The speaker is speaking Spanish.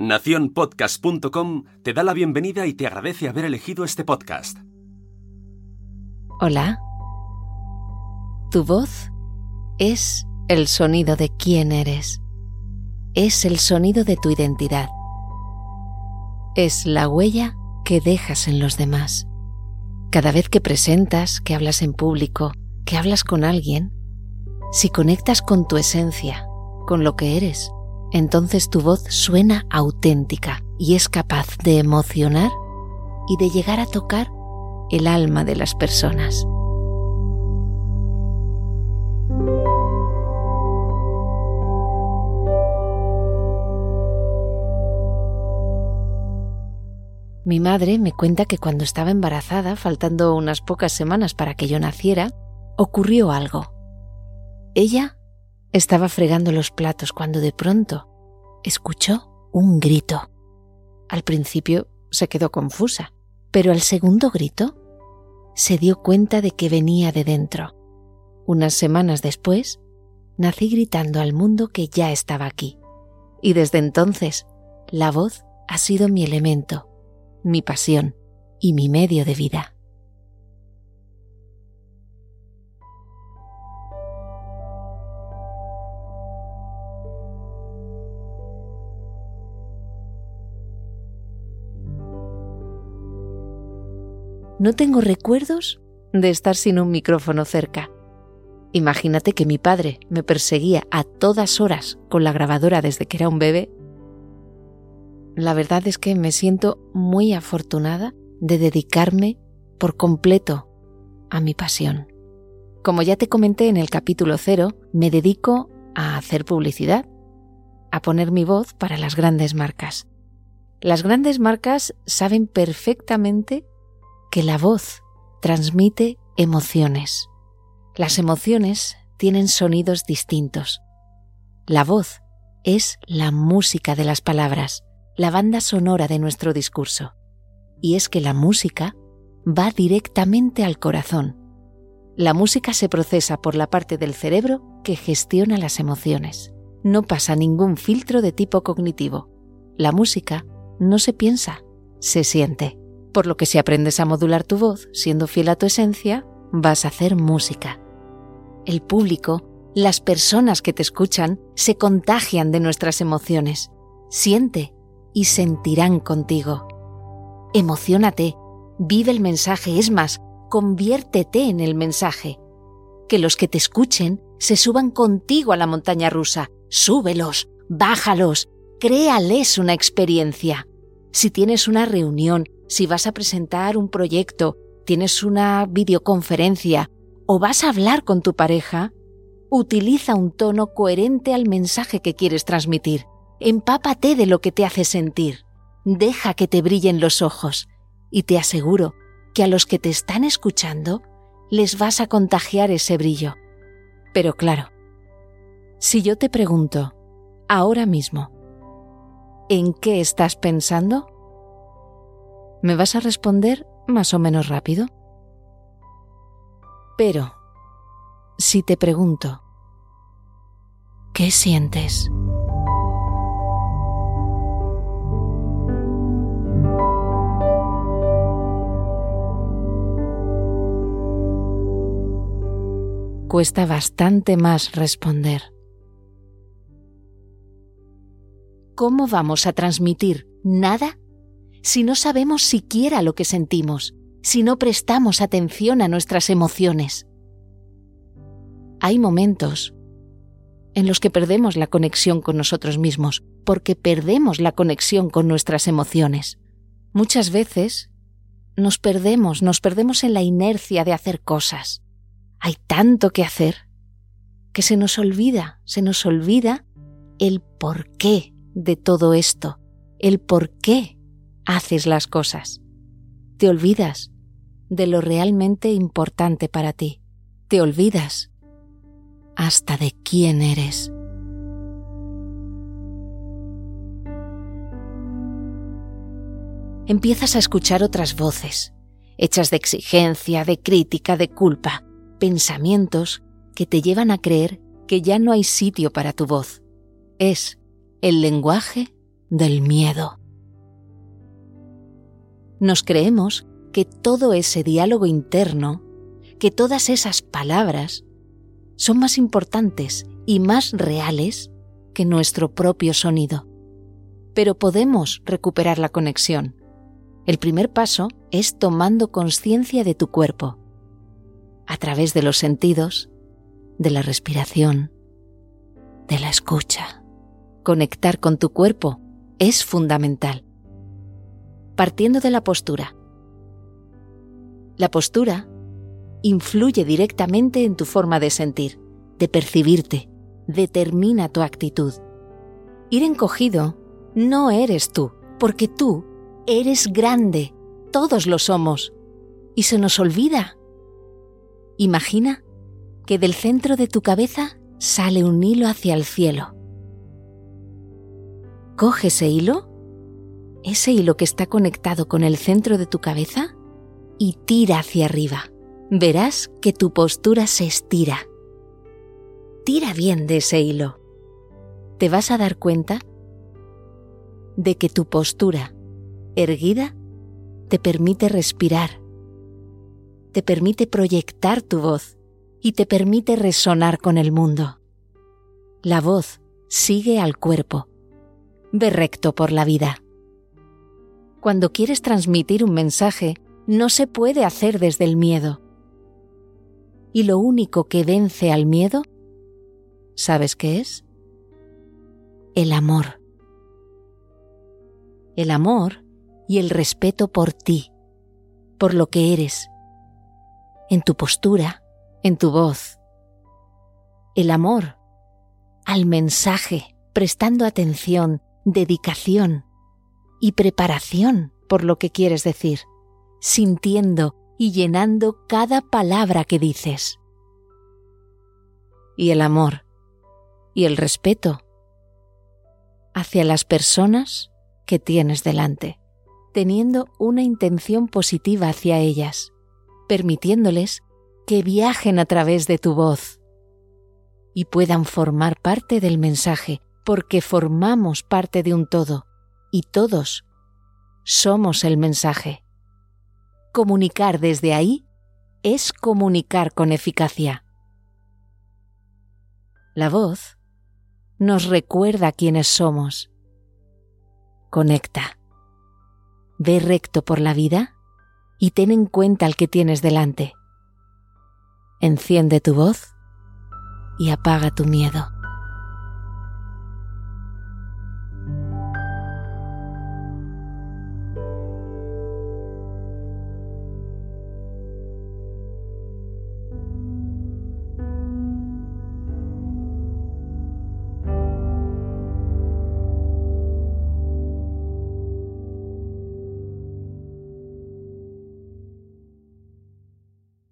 Naciónpodcast.com te da la bienvenida y te agradece haber elegido este podcast. Hola. Tu voz es el sonido de quién eres. Es el sonido de tu identidad. Es la huella que dejas en los demás. Cada vez que presentas, que hablas en público, que hablas con alguien, si conectas con tu esencia, con lo que eres, entonces tu voz suena auténtica y es capaz de emocionar y de llegar a tocar el alma de las personas. Mi madre me cuenta que cuando estaba embarazada, faltando unas pocas semanas para que yo naciera, ocurrió algo. Ella estaba fregando los platos cuando de pronto escuchó un grito. Al principio se quedó confusa, pero al segundo grito se dio cuenta de que venía de dentro. Unas semanas después, nací gritando al mundo que ya estaba aquí. Y desde entonces, la voz ha sido mi elemento, mi pasión y mi medio de vida. No tengo recuerdos de estar sin un micrófono cerca. Imagínate que mi padre me perseguía a todas horas con la grabadora desde que era un bebé la verdad es que me siento muy afortunada de dedicarme por completo a mi pasión. Como ya te comenté en el capítulo cero, me dedico a hacer publicidad, a poner mi voz para las grandes marcas. Las grandes marcas saben perfectamente que la voz transmite emociones. Las emociones tienen sonidos distintos. La voz es la música de las palabras la banda sonora de nuestro discurso. Y es que la música va directamente al corazón. La música se procesa por la parte del cerebro que gestiona las emociones. No pasa ningún filtro de tipo cognitivo. La música no se piensa, se siente. Por lo que si aprendes a modular tu voz siendo fiel a tu esencia, vas a hacer música. El público, las personas que te escuchan, se contagian de nuestras emociones. Siente y sentirán contigo. Emocionate, vive el mensaje, es más, conviértete en el mensaje. Que los que te escuchen se suban contigo a la montaña rusa. Súbelos, bájalos, créales una experiencia. Si tienes una reunión, si vas a presentar un proyecto, tienes una videoconferencia o vas a hablar con tu pareja, utiliza un tono coherente al mensaje que quieres transmitir. Empápate de lo que te hace sentir. Deja que te brillen los ojos y te aseguro que a los que te están escuchando les vas a contagiar ese brillo. Pero claro, si yo te pregunto, ahora mismo, ¿en qué estás pensando? ¿Me vas a responder más o menos rápido? Pero, si te pregunto, ¿qué sientes? cuesta bastante más responder. ¿Cómo vamos a transmitir nada si no sabemos siquiera lo que sentimos, si no prestamos atención a nuestras emociones? Hay momentos en los que perdemos la conexión con nosotros mismos, porque perdemos la conexión con nuestras emociones. Muchas veces nos perdemos, nos perdemos en la inercia de hacer cosas. Hay tanto que hacer que se nos olvida, se nos olvida el porqué de todo esto, el por qué haces las cosas. Te olvidas de lo realmente importante para ti. Te olvidas hasta de quién eres. Empiezas a escuchar otras voces, hechas de exigencia, de crítica, de culpa, pensamientos que te llevan a creer que ya no hay sitio para tu voz. Es el lenguaje del miedo. Nos creemos que todo ese diálogo interno, que todas esas palabras, son más importantes y más reales que nuestro propio sonido. Pero podemos recuperar la conexión. El primer paso es tomando conciencia de tu cuerpo, a través de los sentidos, de la respiración, de la escucha. Conectar con tu cuerpo es fundamental. Partiendo de la postura. La postura influye directamente en tu forma de sentir, de percibirte, determina tu actitud. Ir encogido no eres tú, porque tú eres grande, todos lo somos, y se nos olvida. Imagina que del centro de tu cabeza sale un hilo hacia el cielo. Coge ese hilo, ese hilo que está conectado con el centro de tu cabeza, y tira hacia arriba. Verás que tu postura se estira. Tira bien de ese hilo. Te vas a dar cuenta de que tu postura erguida te permite respirar, te permite proyectar tu voz y te permite resonar con el mundo. La voz sigue al cuerpo, ve recto por la vida. Cuando quieres transmitir un mensaje, no se puede hacer desde el miedo. Y lo único que vence al miedo, ¿sabes qué es? El amor. El amor y el respeto por ti, por lo que eres, en tu postura, en tu voz. El amor al mensaje, prestando atención, dedicación y preparación por lo que quieres decir, sintiendo y llenando cada palabra que dices. Y el amor y el respeto hacia las personas que tienes delante, teniendo una intención positiva hacia ellas, permitiéndoles que viajen a través de tu voz y puedan formar parte del mensaje, porque formamos parte de un todo y todos somos el mensaje. Comunicar desde ahí es comunicar con eficacia. La voz nos recuerda quiénes somos. Conecta. Ve recto por la vida y ten en cuenta al que tienes delante. Enciende tu voz y apaga tu miedo.